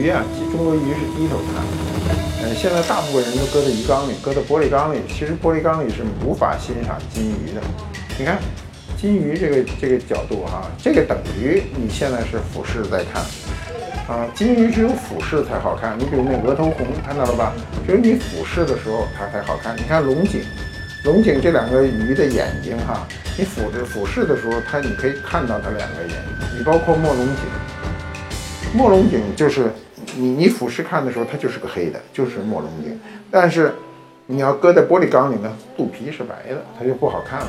鱼啊，中国鱼是低头看。呃，现在大部分人都搁在鱼缸里，搁在玻璃缸里。其实玻璃缸里是无法欣赏金鱼的。你看，金鱼这个这个角度哈，这个等于你现在是俯视在看。啊，金鱼只有俯视才好看。你比如那额头红，看到了吧？只有你俯视的时候它才好看。你看龙井，龙井这两个鱼的眼睛哈，你俯着俯视的时候，它你可以看到它两个眼睛。你包括墨龙井，墨龙井就是你你俯视看的时候，它就是个黑的，就是墨龙眼。但是你要搁在玻璃缸里呢，肚皮是白的，它就不好看了。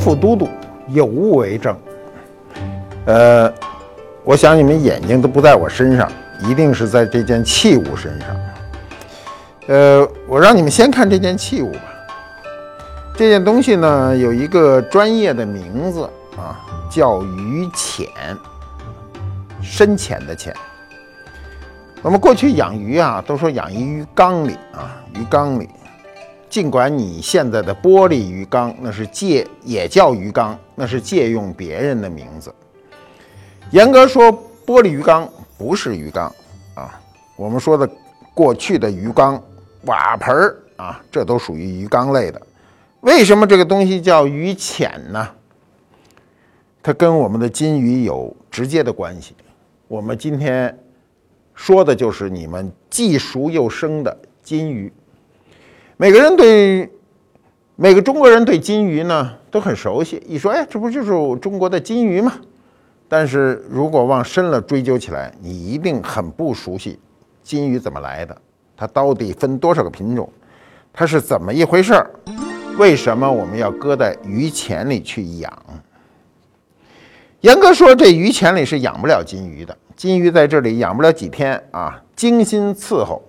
副都督有物为证，呃，我想你们眼睛都不在我身上，一定是在这件器物身上。呃，我让你们先看这件器物吧。这件东西呢，有一个专业的名字啊，叫鱼浅，深浅的浅。我们过去养鱼啊，都说养鱼鱼缸里啊，鱼缸里。尽管你现在的玻璃鱼缸那是借也叫鱼缸，那是借用别人的名字。严格说，玻璃鱼缸不是鱼缸啊。我们说的过去的鱼缸、瓦盆儿啊，这都属于鱼缸类的。为什么这个东西叫鱼浅呢？它跟我们的金鱼有直接的关系。我们今天说的就是你们既熟又生的金鱼。每个人对每个中国人对金鱼呢都很熟悉，一说哎，这不就是中国的金鱼吗？但是如果往深了追究起来，你一定很不熟悉金鱼怎么来的，它到底分多少个品种，它是怎么一回事儿？为什么我们要搁在鱼潜里去养？严格说，这鱼潜里是养不了金鱼的，金鱼在这里养不了几天啊，精心伺候，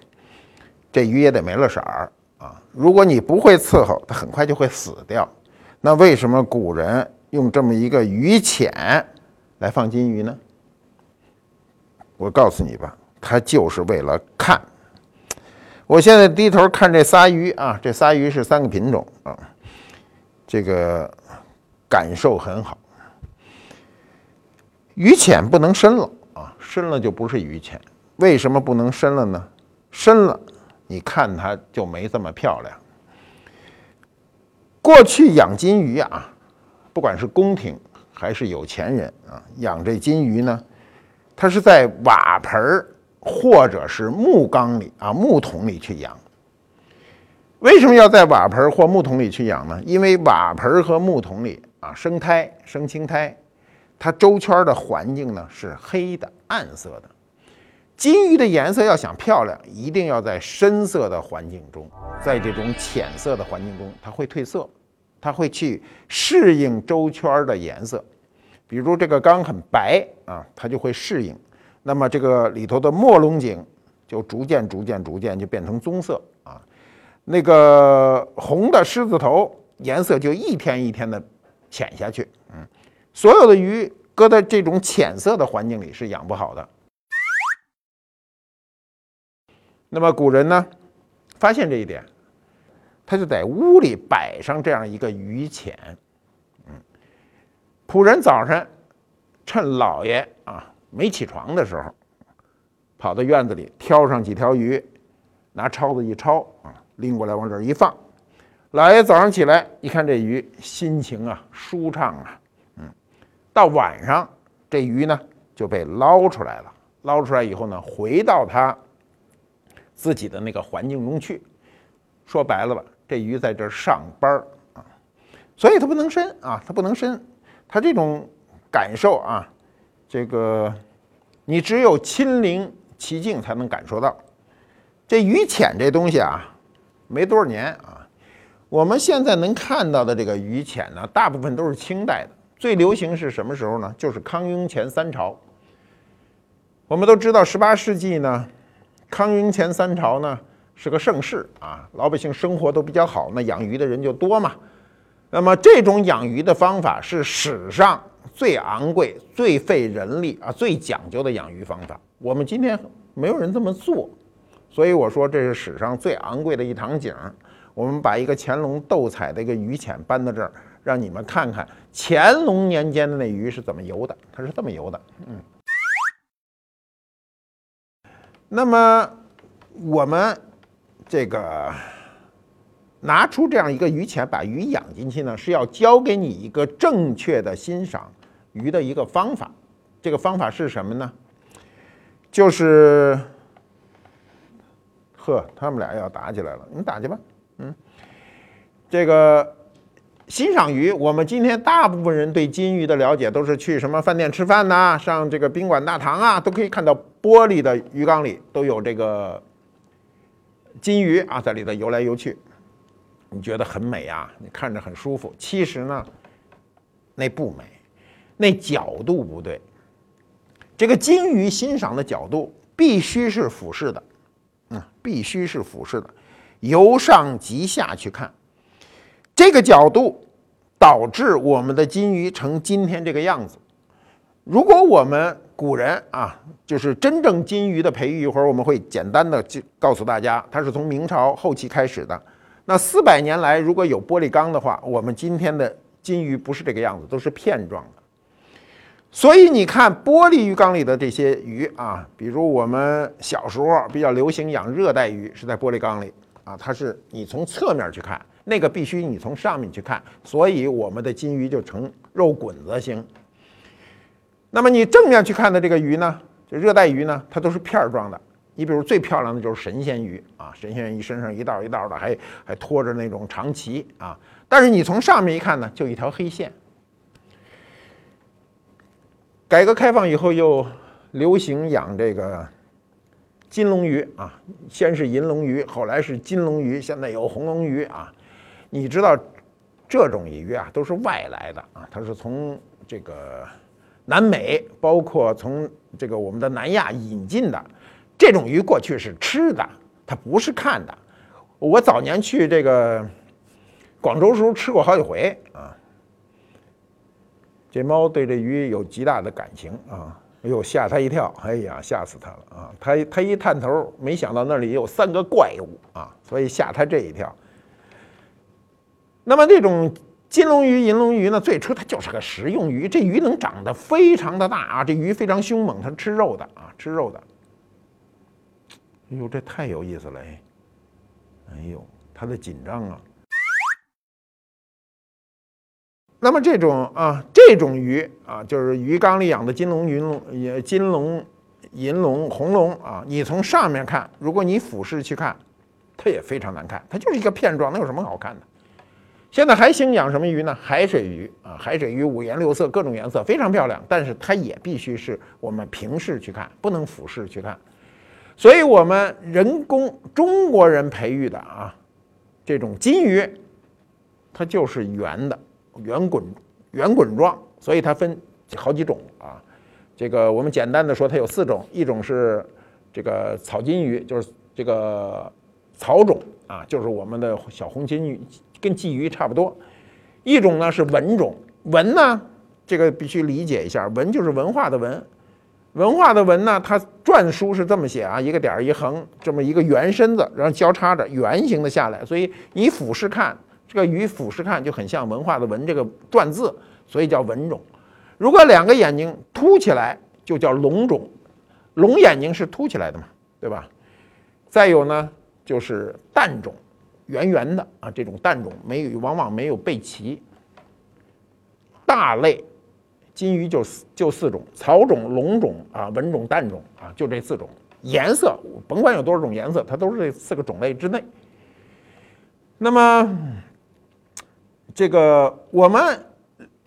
这鱼也得没了色儿。啊如果你不会伺候，它很快就会死掉。那为什么古人用这么一个鱼浅来放金鱼呢？我告诉你吧，它就是为了看。我现在低头看这仨鱼啊，这仨鱼是三个品种啊，这个感受很好。鱼浅不能深了啊，深了就不是鱼浅。为什么不能深了呢？深了。你看它就没这么漂亮。过去养金鱼啊，不管是宫廷还是有钱人啊，养这金鱼呢，它是在瓦盆儿或者是木缸里啊木桶里去养。为什么要在瓦盆或木桶里去养呢？因为瓦盆和木桶里啊生胎生青苔，它周圈的环境呢是黑的暗色的。金鱼的颜色要想漂亮，一定要在深色的环境中，在这种浅色的环境中，它会褪色，它会去适应周圈的颜色。比如这个缸很白啊，它就会适应。那么这个里头的墨龙井就逐渐、逐渐、逐渐就变成棕色啊。那个红的狮子头颜色就一天一天的浅下去。嗯，所有的鱼搁在这种浅色的环境里是养不好的。那么古人呢，发现这一点，他就在屋里摆上这样一个鱼潜。嗯，仆人早晨趁老爷啊没起床的时候，跑到院子里挑上几条鱼，拿抄子一抄啊，拎过来往这儿一放。老爷早上起来一看这鱼，心情啊舒畅啊，嗯，到晚上这鱼呢就被捞出来了。捞出来以后呢，回到他。自己的那个环境中去，说白了吧，这鱼在这儿上班儿啊，所以它不能深啊，它不能深，它这种感受啊，这个你只有亲临其境才能感受到。这鱼潜这东西啊，没多少年啊，我们现在能看到的这个鱼潜呢，大部分都是清代的，最流行是什么时候呢？就是康雍乾三朝。我们都知道，十八世纪呢。康雍乾三朝呢是个盛世啊，老百姓生活都比较好，那养鱼的人就多嘛。那么这种养鱼的方法是史上最昂贵、最费人力啊、最讲究的养鱼方法。我们今天没有人这么做，所以我说这是史上最昂贵的一场景。我们把一个乾隆斗彩的一个鱼潜搬到这儿，让你们看看乾隆年间的那鱼是怎么游的，它是这么游的。嗯。那么我们这个拿出这样一个鱼钱，把鱼养进去呢，是要教给你一个正确的欣赏鱼的一个方法。这个方法是什么呢？就是，呵，他们俩要打起来了，你打去吧。嗯，这个欣赏鱼，我们今天大部分人对金鱼的了解都是去什么饭店吃饭呐，上这个宾馆大堂啊，都可以看到玻璃的鱼缸里都有这个金鱼啊，在里头游来游去，你觉得很美啊，你看着很舒服。其实呢，那不美，那角度不对。这个金鱼欣赏的角度必须是俯视的，嗯，必须是俯视的。由上及下去看，这个角度导致我们的金鱼成今天这个样子。如果我们古人啊，就是真正金鱼的培育，一会儿我们会简单的就告诉大家，它是从明朝后期开始的。那四百年来，如果有玻璃缸的话，我们今天的金鱼不是这个样子，都是片状的。所以你看玻璃鱼缸里的这些鱼啊，比如我们小时候比较流行养热带鱼，是在玻璃缸里。啊，它是你从侧面去看，那个必须你从上面去看，所以我们的金鱼就成肉滚子形。那么你正面去看的这个鱼呢，这热带鱼呢，它都是片儿状的。你比如最漂亮的就是神仙鱼啊，神仙鱼身上一道一道的，还还拖着那种长鳍啊。但是你从上面一看呢，就一条黑线。改革开放以后又流行养这个。金龙鱼啊，先是银龙鱼，后来是金龙鱼，现在有红龙鱼啊。你知道这种鱼啊都是外来的啊，它是从这个南美，包括从这个我们的南亚引进的。这种鱼过去是吃的，它不是看的。我早年去这个广州时候吃过好几回啊。这猫对这鱼有极大的感情啊。哎呦，吓他一跳！哎呀，吓死他了啊！他他一探头，没想到那里有三个怪物啊，所以吓他这一跳。那么这种金龙鱼、银龙鱼呢，最初它就是个食用鱼，这鱼能长得非常的大啊，这鱼非常凶猛，它吃肉的啊，吃肉的。哎呦，这太有意思了！哎，哎呦，它的紧张啊。那么这种啊，这种鱼啊，就是鱼缸里养的金龙、银龙、也金龙、银龙、红龙啊。你从上面看，如果你俯视去看，它也非常难看，它就是一个片状，那有什么好看的？现在还兴养什么鱼呢？海水鱼啊，海水鱼五颜六色，各种颜色，非常漂亮。但是它也必须是我们平视去看，不能俯视去看。所以我们人工中国人培育的啊，这种金鱼，它就是圆的。圆滚圆滚状，所以它分好几种啊。这个我们简单的说，它有四种：一种是这个草金鱼，就是这个草种啊，就是我们的小红金鱼，跟鲫鱼差不多；一种呢是文种，文呢这个必须理解一下，文就是文化的文，文化的文呢，它篆书是这么写啊，一个点儿一横，这么一个圆身子，然后交叉着圆形的下来，所以你俯视看。这个鱼俯视看就很像文化的文这个篆字，所以叫文种。如果两个眼睛凸起来，就叫龙种。龙眼睛是凸起来的嘛，对吧？再有呢，就是蛋种，圆圆的啊，这种蛋种没有，往往没有背鳍。大类金鱼就四就四种：草种、龙种啊、文种、蛋种啊，就这四种。颜色甭管有多少种颜色，它都是这四个种类之内。那么。这个我们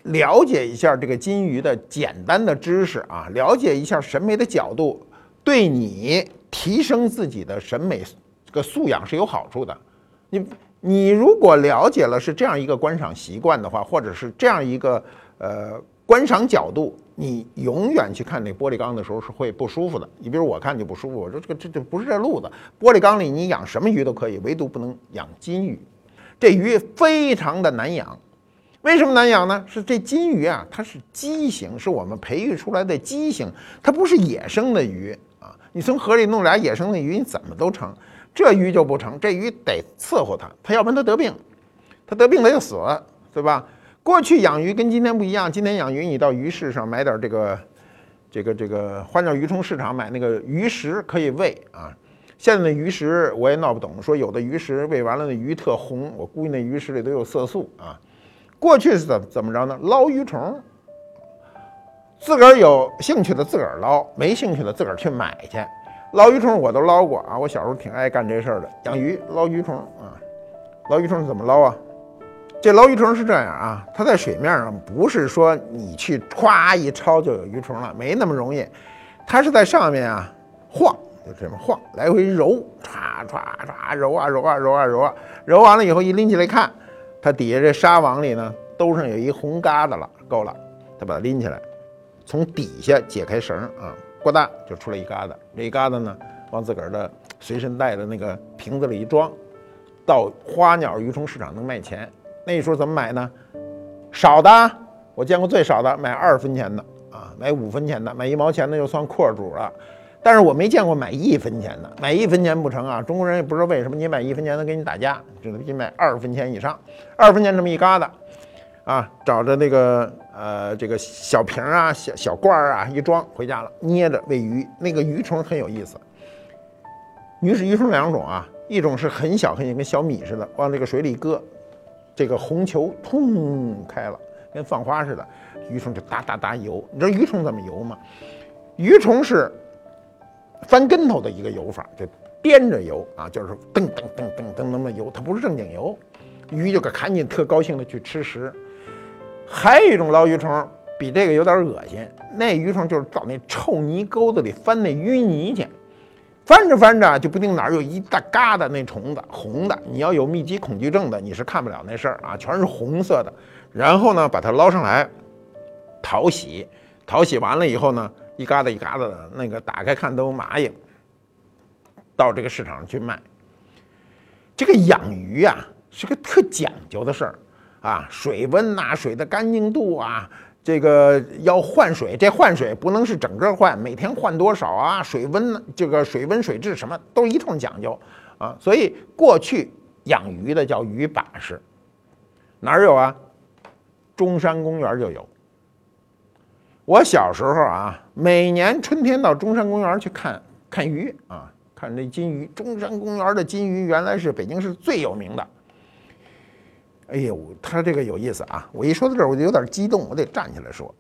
了解一下这个金鱼的简单的知识啊，了解一下审美的角度，对你提升自己的审美这个素养是有好处的。你你如果了解了是这样一个观赏习惯的话，或者是这样一个呃观赏角度，你永远去看那玻璃缸的时候是会不舒服的。你比如我看就不舒服，我说这个这这不是这路子。玻璃缸里你养什么鱼都可以，唯独不能养金鱼。这鱼非常的难养，为什么难养呢？是这金鱼啊，它是畸形，是我们培育出来的畸形，它不是野生的鱼啊。你从河里弄俩野生的鱼，你怎么都成，这鱼就不成。这鱼得伺候它，它要不然它得病，它得病它就死了，对吧？过去养鱼跟今天不一样，今天养鱼你到鱼市上买点这个，这个这个花鸟鱼虫市场买那个鱼食可以喂啊。现在的鱼食我也闹不懂，说有的鱼食喂完了那鱼特红，我估计那鱼食里都有色素啊。过去是怎怎么着呢？捞鱼虫，自个儿有兴趣的自个儿捞，没兴趣的自个儿去买去。捞鱼虫我都捞过啊，我小时候挺爱干这事儿的，养鱼捞鱼虫啊。捞鱼虫怎么捞啊？这捞鱼虫是这样啊，它在水面上不是说你去歘一抄就有鱼虫了，没那么容易。它是在上面啊晃，就这么晃，来回揉，歘歘歘揉啊揉啊揉啊揉啊，揉完了以后一拎起来看，它底下这纱网里呢兜上有一红疙瘩了，够了，它把它拎起来，从底下解开绳啊，呱嗒就出来一疙瘩，这一疙瘩呢往自个儿的随身带的那个瓶子里一装，到花鸟鱼虫市场能卖钱。那时候怎么买呢？少的，我见过最少的买二分钱的啊，买五分钱的，买一毛钱的就算阔主了。但是我没见过买一分钱的，买一分钱不成啊！中国人也不知道为什么，你买一分钱的跟你打架，只能去买二分钱以上。二分钱这么一疙瘩，啊，找着那个呃这个小瓶啊、小小罐儿啊一装回家了，捏着喂鱼。那个鱼虫很有意思，鱼是鱼虫两种啊，一种是很小很小，跟小米似的，往这个水里搁。这个红球通开了，跟放花似的，鱼虫就哒哒哒游。你知道鱼虫怎么游吗？鱼虫是翻跟头的一个游法，就颠着游啊，就是噔噔噔噔噔那么游，它不是正经游。鱼就赶紧特高兴的去吃食。还有一种捞鱼虫，比这个有点恶心。那鱼虫就是到那臭泥沟子里翻那淤泥去。翻着翻着就不定哪儿有一大疙瘩那虫子红的，你要有密集恐惧症的，你是看不了那事儿啊，全是红色的。然后呢，把它捞上来，淘洗，淘洗完了以后呢，一疙瘩一疙瘩的那个打开看都有蚂蚁，到这个市场上去卖。这个养鱼啊是个特讲究的事儿啊，水温呐，水的干净度啊。这个要换水，这换水不能是整个换，每天换多少啊？水温，这个水温、水质什么都一通讲究啊。所以过去养鱼的叫鱼把式，哪儿有啊？中山公园就有。我小时候啊，每年春天到中山公园去看看鱼啊，看那金鱼。中山公园的金鱼原来是北京市最有名的。哎呦，他这个有意思啊！我一说到这儿，我就有点激动，我得站起来说。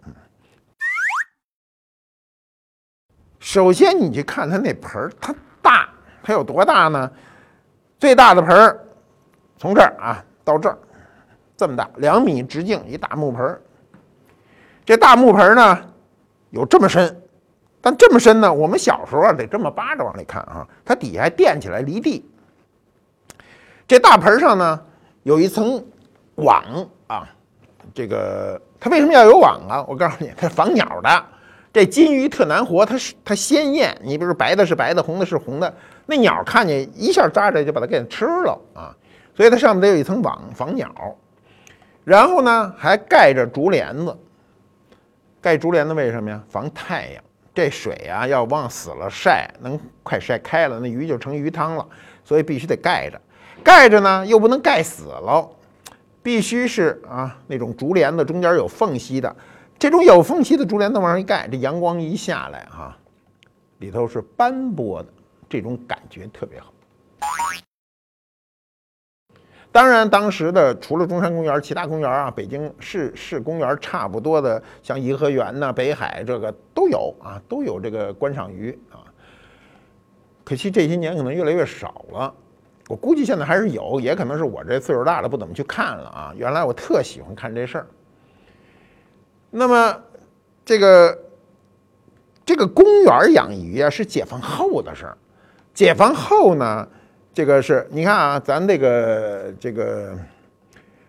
首先，你去看他那盆儿，它大，它有多大呢？最大的盆儿从这儿啊到这儿，这么大，两米直径，一大木盆儿。这大木盆儿呢有这么深，但这么深呢，我们小时候啊得这么扒着往里看啊，它底下垫起来离地。这大盆上呢有一层。网啊，这个它为什么要有网啊？我告诉你，它防鸟的。这金鱼特难活，它是它鲜艳。你比如白的是白的，红的是红的，那鸟看见一下扎着就把它给吃了啊。所以它上面得有一层网防鸟，然后呢还盖着竹帘子。盖竹帘子为什么呀？防太阳。这水啊要往死了晒，能快晒开了，那鱼就成鱼汤了。所以必须得盖着，盖着呢又不能盖死了。必须是啊，那种竹帘子中间有缝隙的，这种有缝隙的竹帘子往上一盖，这阳光一下来哈，里头是斑驳的，这种感觉特别好。当然，当时的除了中山公园，其他公园啊，北京市市公园差不多的，像颐和园呐、北海这个都有啊，都有这个观赏鱼啊。可惜这些年可能越来越少了。我估计现在还是有，也可能是我这岁数大了，不怎么去看了啊。原来我特喜欢看这事儿。那么，这个这个公园养鱼啊，是解放后的事儿。解放后呢，这个是你看啊，咱这个这个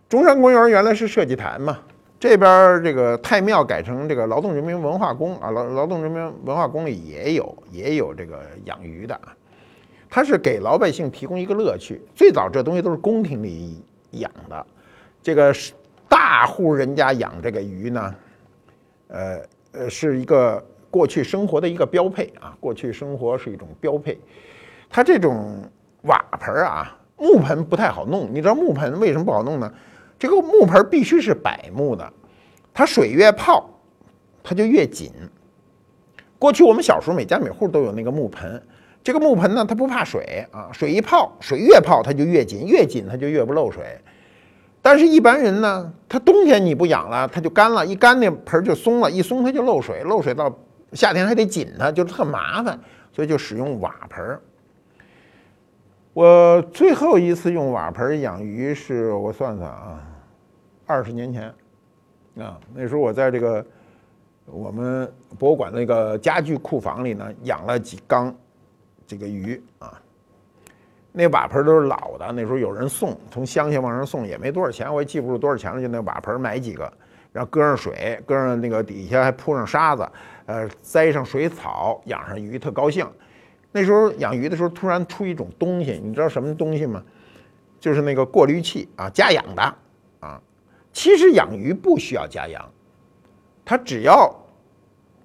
中山公园原来是设计坛嘛，这边这个太庙改成这个劳动人民文化宫啊，劳劳动人民文化宫里也有也有这个养鱼的啊，它是给老百姓提供一个乐趣。最早这东西都是宫廷里养的，这个是大户人家养这个鱼呢，呃呃，是一个过去生活的一个标配啊，过去生活是一种标配。它这种瓦盆啊，木盆不太好弄，你知道木盆为什么不好弄呢？这个木盆必须是柏木的，它水越泡，它就越紧。过去我们小时候每家每户都有那个木盆，这个木盆呢，它不怕水啊，水一泡，水越泡它就越紧，越紧它就越不漏水。但是，一般人呢，他冬天你不养了，它就干了，一干那盆就松了，一松它就漏水，漏水到夏天还得紧它，就特麻烦，所以就使用瓦盆。我最后一次用瓦盆养鱼是我算算啊，二十年前，啊，那时候我在这个我们博物馆那个家具库房里呢，养了几缸这个鱼啊。那瓦盆都是老的，那时候有人送，从乡下往上送，也没多少钱，我也记不住多少钱了，就那瓦盆买几个，然后搁上水，搁上那个底下还铺上沙子，呃，栽上水草，养上鱼，特高兴。那时候养鱼的时候，突然出一种东西，你知道什么东西吗？就是那个过滤器啊，加氧的啊。其实养鱼不需要加氧，它只要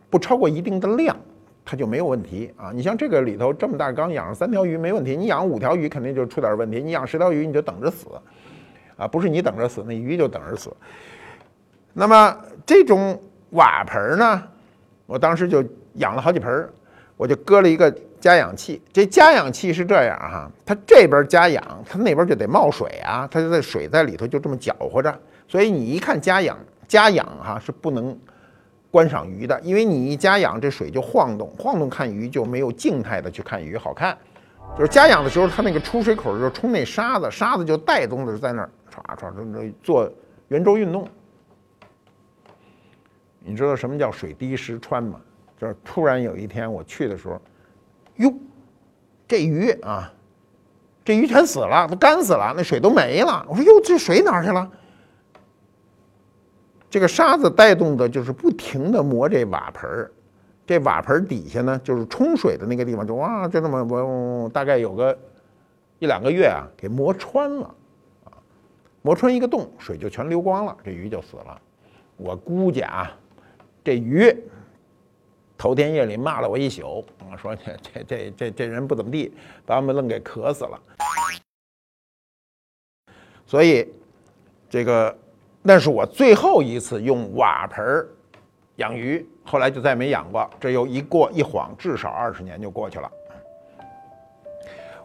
不超过一定的量，它就没有问题啊。你像这个里头这么大缸养上三条鱼没问题，你养五条鱼肯定就出点问题。你养十条鱼你就等着死啊，不是你等着死，那鱼就等着死。那么这种瓦盆呢，我当时就养了好几盆，我就搁了一个。加氧器，这加氧器是这样哈，它这边加氧，它那边就得冒水啊，它就在水在里头就这么搅和着，所以你一看加氧加氧哈是不能观赏鱼的，因为你一加氧这水就晃动，晃动看鱼就没有静态的去看鱼好看，就是加氧的时候它那个出水口就冲那沙子，沙子就带动着在那儿唰唰唰做圆周运动。你知道什么叫水滴石穿吗？就是突然有一天我去的时候。哟，这鱼啊，这鱼全死了，都干死了，那水都没了。我说哟，这水哪去了？这个沙子带动的就是不停的磨这瓦盆儿，这瓦盆底下呢，就是冲水的那个地方，就哇，就那么嗡，大概有个一两个月啊，给磨穿了啊，磨穿一个洞，水就全流光了，这鱼就死了。我估计啊，这鱼。头天夜里骂了我一宿，我说这这这这这人不怎么地，把我们愣给渴死了。所以，这个那是我最后一次用瓦盆养鱼，后来就再没养过。这又一过一晃，至少二十年就过去了。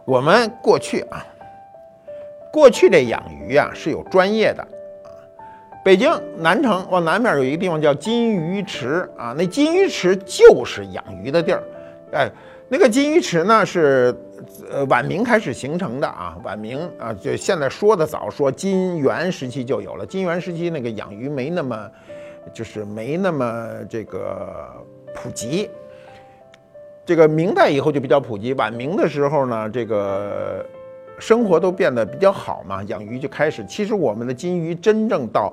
我们过去啊，过去这养鱼啊是有专业的。北京南城往南面有一个地方叫金鱼池啊，那金鱼池就是养鱼的地儿。哎，那个金鱼池呢是呃晚明开始形成的啊，晚明啊，就现在说的早，说金元时期就有了。金元时期那个养鱼没那么，就是没那么这个普及。这个明代以后就比较普及，晚明的时候呢，这个生活都变得比较好嘛，养鱼就开始。其实我们的金鱼真正到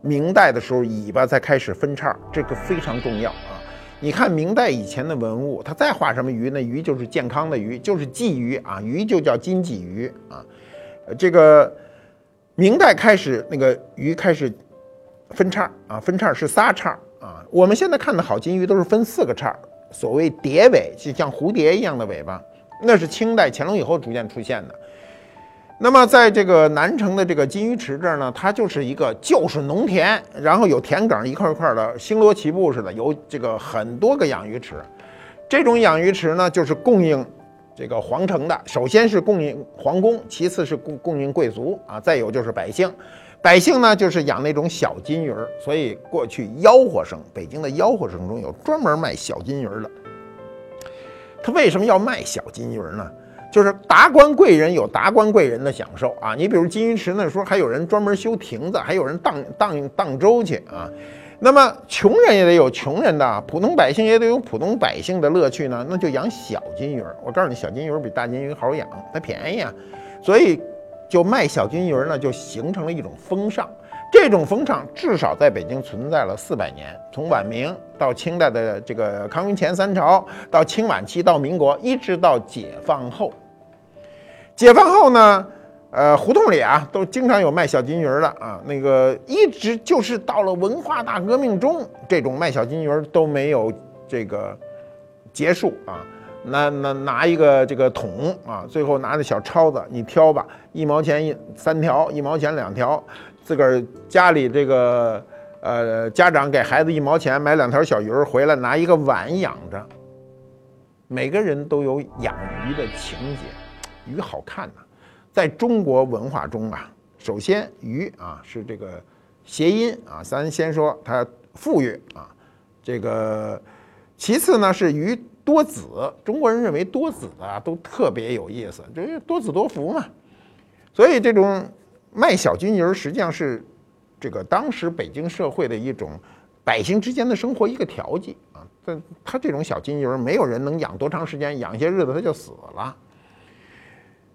明代的时候，尾巴才开始分叉，这个非常重要啊！你看明代以前的文物，它再画什么鱼，那鱼就是健康的鱼，就是鲫鱼啊，鱼就叫金鲫鱼啊。这个明代开始，那个鱼开始分叉啊，分叉是仨叉啊。我们现在看的好金鱼都是分四个叉，所谓蝶尾，就像蝴蝶一样的尾巴，那是清代乾隆以后逐渐出现的。那么，在这个南城的这个金鱼池这儿呢，它就是一个就是农田，然后有田埂一块一块的，星罗棋布似的，有这个很多个养鱼池。这种养鱼池呢，就是供应这个皇城的，首先是供应皇宫，其次是供供应贵族啊，再有就是百姓。百姓呢，就是养那种小金鱼儿，所以过去吆喝声，北京的吆喝声中有专门卖小金鱼儿的。他为什么要卖小金鱼儿呢？就是达官贵人有达官贵人的享受啊！你比如金鱼池那时候还有人专门修亭子，还有人荡荡荡舟去啊。那么穷人也得有穷人的，普通百姓也得有普通百姓的乐趣呢。那就养小金鱼。我告诉你，小金鱼比大金鱼好养，它便宜啊。所以就卖小金鱼呢，就形成了一种风尚。这种风尚至少在北京存在了四百年，从晚明到清代的这个康雍乾三朝，到清晚期到民国，一直到解放后。解放后呢，呃，胡同里啊都经常有卖小金鱼的啊，那个一直就是到了文化大革命中，这种卖小金鱼都没有这个结束啊。拿拿拿一个这个桶啊，最后拿着小抄子，你挑吧，一毛钱一三条，一毛钱两条。自个儿家里这个呃家长给孩子一毛钱买两条小鱼儿回来，拿一个碗养着。每个人都有养鱼的情节，鱼好看呐。在中国文化中啊，首先鱼啊是这个谐音啊，咱先说它富裕啊，这个其次呢是鱼多子，中国人认为多子啊都特别有意思，就是多子多福嘛，所以这种。卖小金鱼实际上是这个当时北京社会的一种百姓之间的生活一个调剂啊。但他这种小金鱼没有人能养多长时间，养些日子他就死了。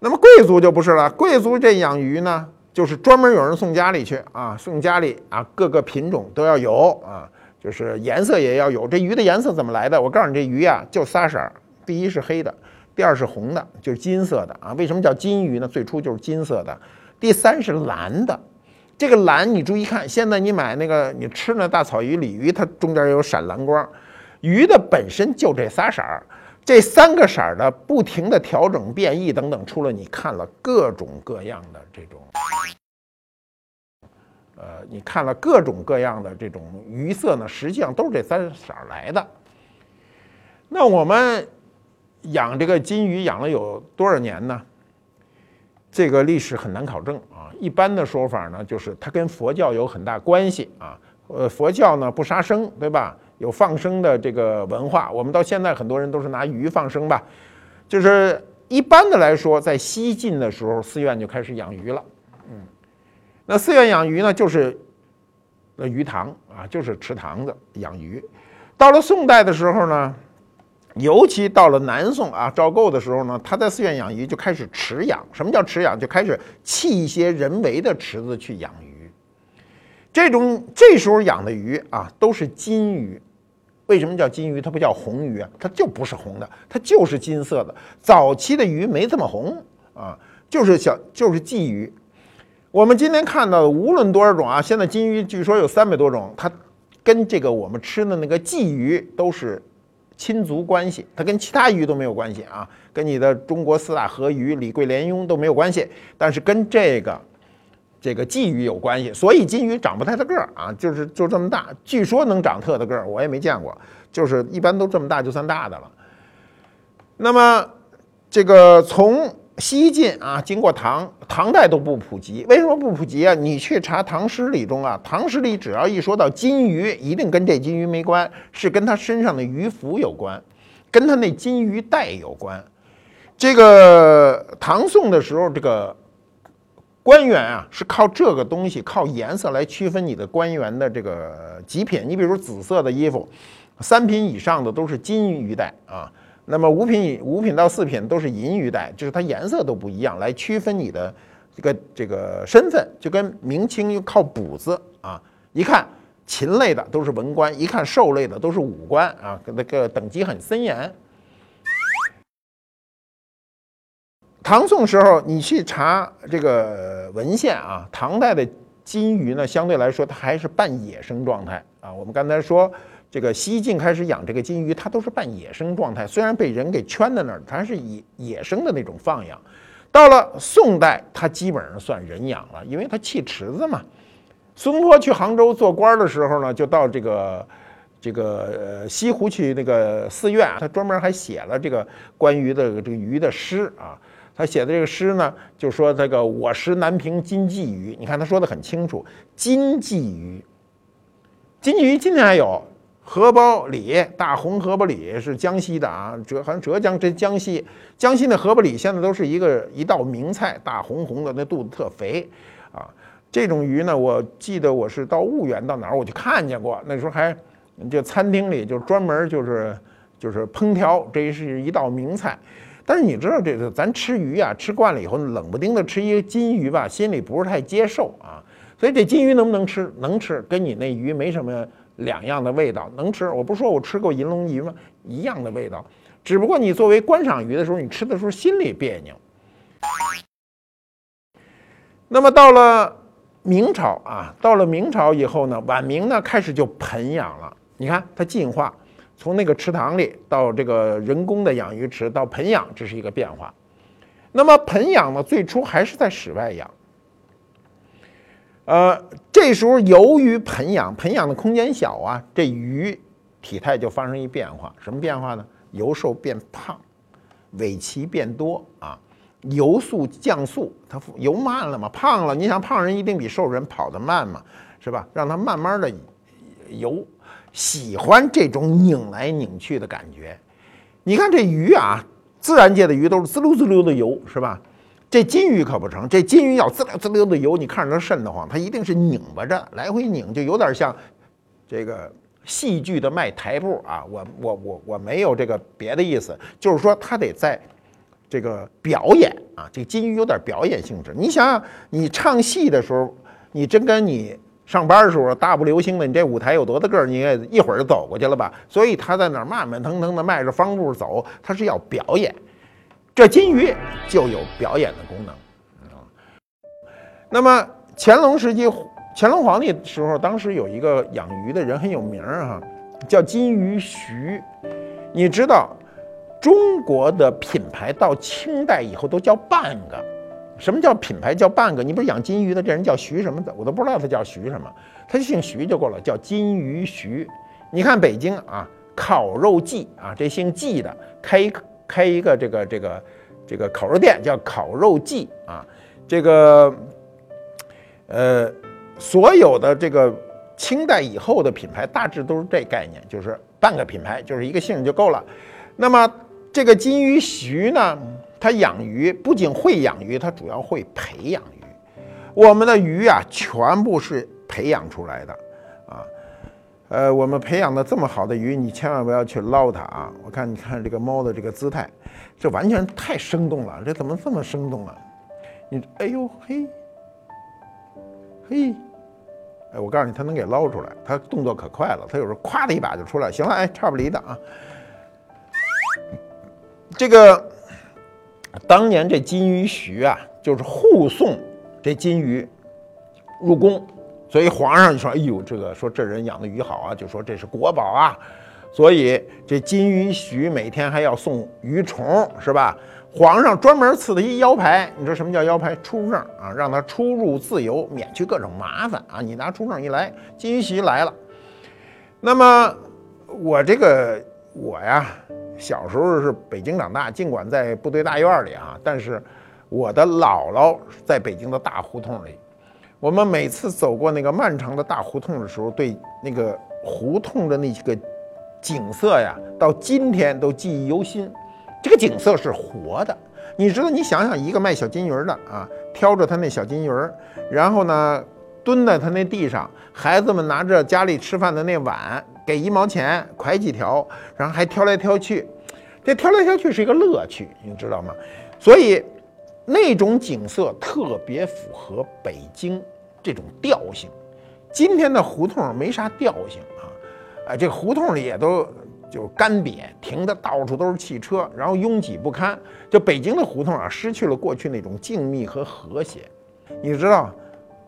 那么贵族就不是了，贵族这养鱼呢，就是专门有人送家里去啊，送家里啊，各个品种都要有啊，就是颜色也要有。这鱼的颜色怎么来的？我告诉你，这鱼啊就仨色儿，第一是黑的，第二是红的，就是金色的啊。为什么叫金鱼呢？最初就是金色的。第三是蓝的，这个蓝你注意看，现在你买那个你吃那大草鱼、鲤鱼，它中间有闪蓝光。鱼的本身就这仨色儿，这三个色儿的不停的调整、变异等等，出了你看了各种各样的这种，呃，你看了各种各样的这种鱼色呢，实际上都是这三色儿来的。那我们养这个金鱼养了有多少年呢？这个历史很难考证啊，一般的说法呢，就是它跟佛教有很大关系啊。呃，佛教呢不杀生，对吧？有放生的这个文化，我们到现在很多人都是拿鱼放生吧。就是一般的来说，在西晋的时候，寺院就开始养鱼了。嗯，那寺院养鱼呢，就是那鱼塘啊，就是池塘子养鱼。到了宋代的时候呢。尤其到了南宋啊，赵构的时候呢，他在寺院养鱼就开始池养。什么叫池养？就开始砌一些人为的池子去养鱼。这种这时候养的鱼啊，都是金鱼。为什么叫金鱼？它不叫红鱼啊，它就不是红的，它就是金色的。早期的鱼没这么红啊，就是小就是鲫鱼。我们今天看到的无论多少种啊，现在金鱼据说有三百多种，它跟这个我们吃的那个鲫鱼都是。亲族关系，它跟其他鱼都没有关系啊，跟你的中国四大河鱼李桂莲鳙都没有关系，但是跟这个这个鲫鱼有关系。所以金鱼长不太大个儿啊，就是就这么大，据说能长特大个儿，我也没见过，就是一般都这么大就算大的了。那么这个从。西晋啊，经过唐，唐代都不普及。为什么不普及啊？你去查唐诗里中啊，唐诗里只要一说到金鱼，一定跟这金鱼没关，是跟他身上的鱼服有关，跟他那金鱼带有关。这个唐宋的时候，这个官员啊，是靠这个东西，靠颜色来区分你的官员的这个极品。你比如紫色的衣服，三品以上的都是金鱼带啊。那么五品五品到四品都是银鱼带，就是它颜色都不一样，来区分你的这个这个身份，就跟明清又靠补字啊，一看禽类的都是文官，一看兽类的都是武官啊，那个等级很森严。唐宋时候你去查这个文献啊，唐代的金鱼呢，相对来说它还是半野生状态啊，我们刚才说。这个西晋开始养这个金鱼，它都是半野生状态，虽然被人给圈在那儿，它是野野生的那种放养。到了宋代，它基本上算人养了，因为它砌池子嘛。苏东坡去杭州做官的时候呢，就到这个这个西湖去那个寺院，他专门还写了这个关于的这个鱼的诗啊。他写的这个诗呢，就说这个我食南平金鲫鱼，你看他说的很清楚，金鲫鱼，金鲫鱼今天还有。荷包里大红荷包里是江西的啊，浙好像浙江这江西江西的荷包里现在都是一个一道名菜，大红红的，那肚子特肥啊。这种鱼呢，我记得我是到婺源到哪儿我就看见过，那时候还就餐厅里就专门就是就是烹调，这是一道名菜。但是你知道这个咱吃鱼啊，吃惯了以后冷不丁的吃一个金鱼吧，心里不是太接受啊。所以这金鱼能不能吃？能吃，跟你那鱼没什么两样的味道，能吃。我不说我吃过银龙鱼吗？一样的味道，只不过你作为观赏鱼的时候，你吃的时候心里别扭。那么到了明朝啊，到了明朝以后呢，晚明呢开始就盆养了。你看它进化，从那个池塘里到这个人工的养鱼池到盆养，这是一个变化。那么盆养呢，最初还是在室外养。呃，这时候由于盆养，盆养的空间小啊，这鱼体态就发生一变化。什么变化呢？由瘦变胖，尾鳍变多啊，游速降速，它游慢了嘛，胖了。你想胖人一定比瘦人跑得慢嘛，是吧？让它慢慢的游，喜欢这种拧来拧去的感觉。你看这鱼啊。自然界的鱼都是滋溜滋溜的游，是吧？这金鱼可不成，这金鱼要滋溜滋溜的游，你看着它瘆得慌，它一定是拧巴着来回拧，就有点像这个戏剧的迈台步啊。我我我我没有这个别的意思，就是说它得在这个表演啊，这金鱼有点表演性质。你想想，你唱戏的时候，你真跟你。上班的时候大步流星的，你这舞台有多大个儿，你也一会儿就走过去了吧？所以他在那儿慢慢腾腾的迈着方步走，他是要表演。这金鱼就有表演的功能。那么乾隆时期，乾隆皇帝时候，当时有一个养鱼的人很有名儿哈，叫金鱼徐。你知道，中国的品牌到清代以后都叫半个。什么叫品牌叫半个？你不是养金鱼的这人叫徐什么的，我都不知道他叫徐什么，他姓徐就够了，叫金鱼徐。你看北京啊，烤肉季啊，这姓季的开一开一个这个这个这个烤肉店叫烤肉季啊，这个呃所有的这个清代以后的品牌大致都是这概念，就是半个品牌，就是一个姓就够了。那么这个金鱼徐呢？他养鱼不仅会养鱼，他主要会培养鱼。我们的鱼啊，全部是培养出来的啊。呃，我们培养的这么好的鱼，你千万不要去捞它啊！我看，你看这个猫的这个姿态，这完全太生动了。这怎么这么生动啊？你，哎呦嘿，嘿，哎，我告诉你，它能给捞出来，它动作可快了。它有时候咵的一把就出来。行了，哎，差不离的啊。这个。当年这金鱼徐啊，就是护送这金鱼入宫，所以皇上就说：“哎呦，这个说这人养的鱼好啊，就说这是国宝啊。”所以这金鱼徐每天还要送鱼虫，是吧？皇上专门赐他一腰牌，你说什么叫腰牌？出入证啊，让他出入自由，免去各种麻烦啊。你拿出证一来，金鱼徐来了。那么我这个我呀。小时候是北京长大，尽管在部队大院里啊，但是我的姥姥在北京的大胡同里。我们每次走过那个漫长的大胡同的时候，对那个胡同的那些个景色呀，到今天都记忆犹新。这个景色是活的，你知道？你想想，一个卖小金鱼的啊，挑着他那小金鱼，然后呢，蹲在他那地上，孩子们拿着家里吃饭的那碗。给一毛钱，蒯几条，然后还挑来挑去，这挑来挑去是一个乐趣，你知道吗？所以那种景色特别符合北京这种调性。今天的胡同没啥调性啊，哎，这胡同里也都就干瘪，停的到处都是汽车，然后拥挤不堪。就北京的胡同啊，失去了过去那种静谧和和谐。你知道，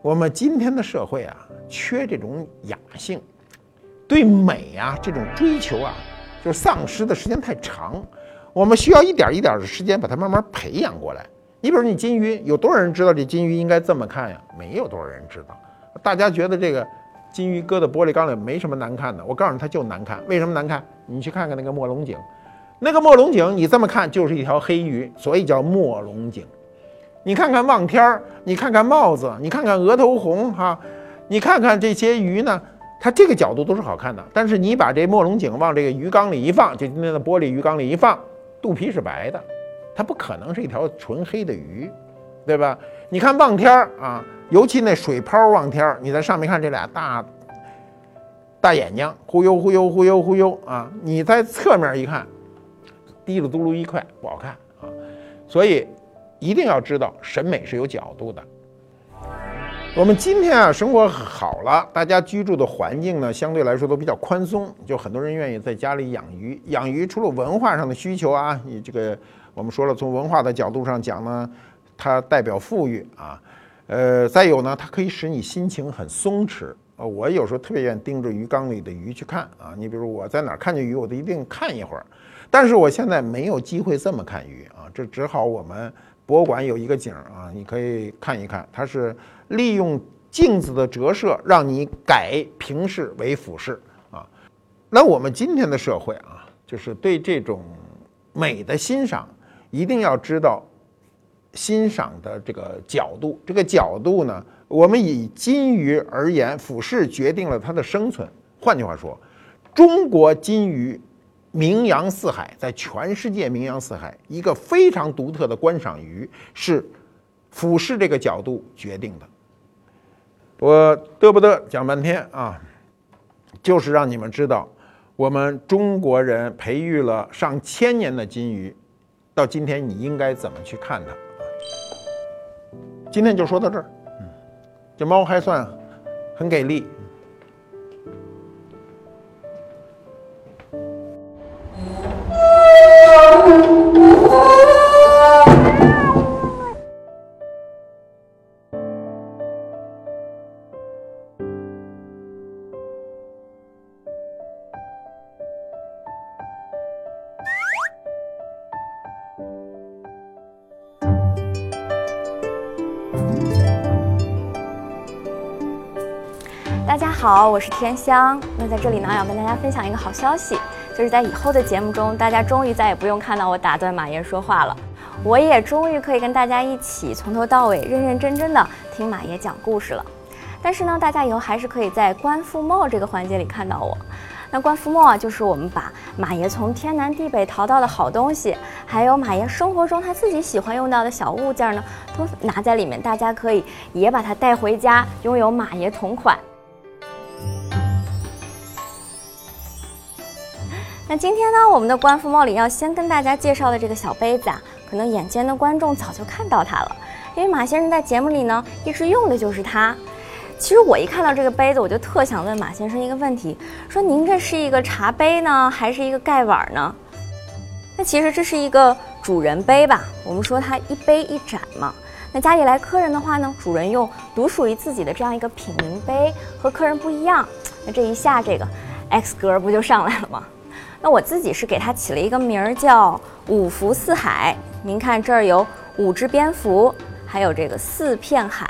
我们今天的社会啊，缺这种雅兴。对美啊，这种追求啊，就是丧失的时间太长。我们需要一点一点的时间把它慢慢培养过来。你比如你金鱼，有多少人知道这金鱼应该这么看呀？没有多少人知道。大家觉得这个金鱼搁在玻璃缸里没什么难看的，我告诉你，它就难看。为什么难看？你去看看那个墨龙井，那个墨龙井，你这么看就是一条黑鱼，所以叫墨龙井。你看看望天儿，你看看帽子，你看看额头红哈，你看看这些鱼呢？它这个角度都是好看的，但是你把这墨龙井往这个鱼缸里一放，就今天的玻璃鱼缸里一放，肚皮是白的，它不可能是一条纯黑的鱼，对吧？你看望天儿啊，尤其那水泡望天儿，你在上面看这俩大大眼睛，忽悠忽悠忽悠忽悠啊，你在侧面一看，滴了嘟噜一块，不好看啊，所以一定要知道审美是有角度的。我们今天啊，生活好了，大家居住的环境呢，相对来说都比较宽松，就很多人愿意在家里养鱼。养鱼除了文化上的需求啊，你这个我们说了，从文化的角度上讲呢，它代表富裕啊，呃，再有呢，它可以使你心情很松弛。呃，我有时候特别愿意盯着鱼缸里的鱼去看啊。你比如我在哪看见鱼，我都一定看一会儿。但是我现在没有机会这么看鱼啊，这只好我们博物馆有一个景啊，你可以看一看，它是。利用镜子的折射，让你改平视为俯视啊。那我们今天的社会啊，就是对这种美的欣赏，一定要知道欣赏的这个角度。这个角度呢，我们以金鱼而言，俯视决定了它的生存。换句话说，中国金鱼名扬四海，在全世界名扬四海，一个非常独特的观赏鱼是俯视这个角度决定的。我嘚不嘚讲半天啊，就是让你们知道，我们中国人培育了上千年的金鱼，到今天你应该怎么去看它？今天就说到这儿。这猫还算很给力。好，我是天香。那在这里呢，要跟大家分享一个好消息，就是在以后的节目中，大家终于再也不用看到我打断马爷说话了，我也终于可以跟大家一起从头到尾认认真真的听马爷讲故事了。但是呢，大家以后还是可以在观复帽这个环节里看到我。那观复帽啊，就是我们把马爷从天南地北淘到的好东西，还有马爷生活中他自己喜欢用到的小物件呢，都拿在里面，大家可以也把它带回家，拥有马爷同款。那今天呢，我们的观复墨里要先跟大家介绍的这个小杯子啊，可能眼尖的观众早就看到它了，因为马先生在节目里呢一直用的就是它。其实我一看到这个杯子，我就特想问马先生一个问题：说您这是一个茶杯呢，还是一个盖碗呢？那其实这是一个主人杯吧？我们说它一杯一盏嘛。那家里来客人的话呢，主人用独属于自己的这样一个品茗杯，和客人不一样。那这一下这个 X 格不就上来了吗？那我自己是给它起了一个名儿，叫五福四海。您看这儿有五只蝙蝠，还有这个四片海。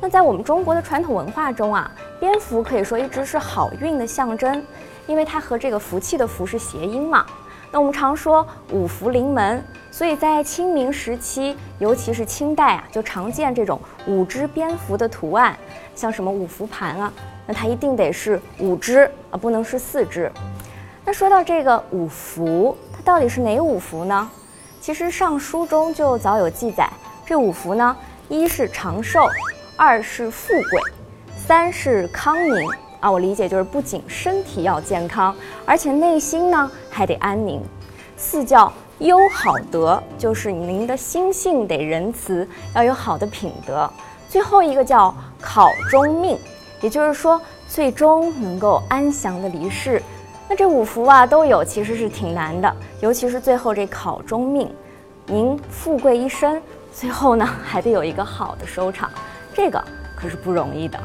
那在我们中国的传统文化中啊，蝙蝠可以说一直是好运的象征，因为它和这个福气的福是谐音嘛。那我们常说五福临门，所以在清明时期，尤其是清代啊，就常见这种五只蝙蝠的图案，像什么五福盘啊，那它一定得是五只啊，不能是四只。那说到这个五福，它到底是哪五福呢？其实《尚书》中就早有记载，这五福呢，一是长寿，二是富贵，三是康宁啊。我理解就是不仅身体要健康，而且内心呢还得安宁。四叫优好德，就是您的心性得仁慈，要有好的品德。最后一个叫考中命，也就是说最终能够安详的离世。那这五福啊都有，其实是挺难的，尤其是最后这考中命，您富贵一生，最后呢还得有一个好的收场，这个可是不容易的。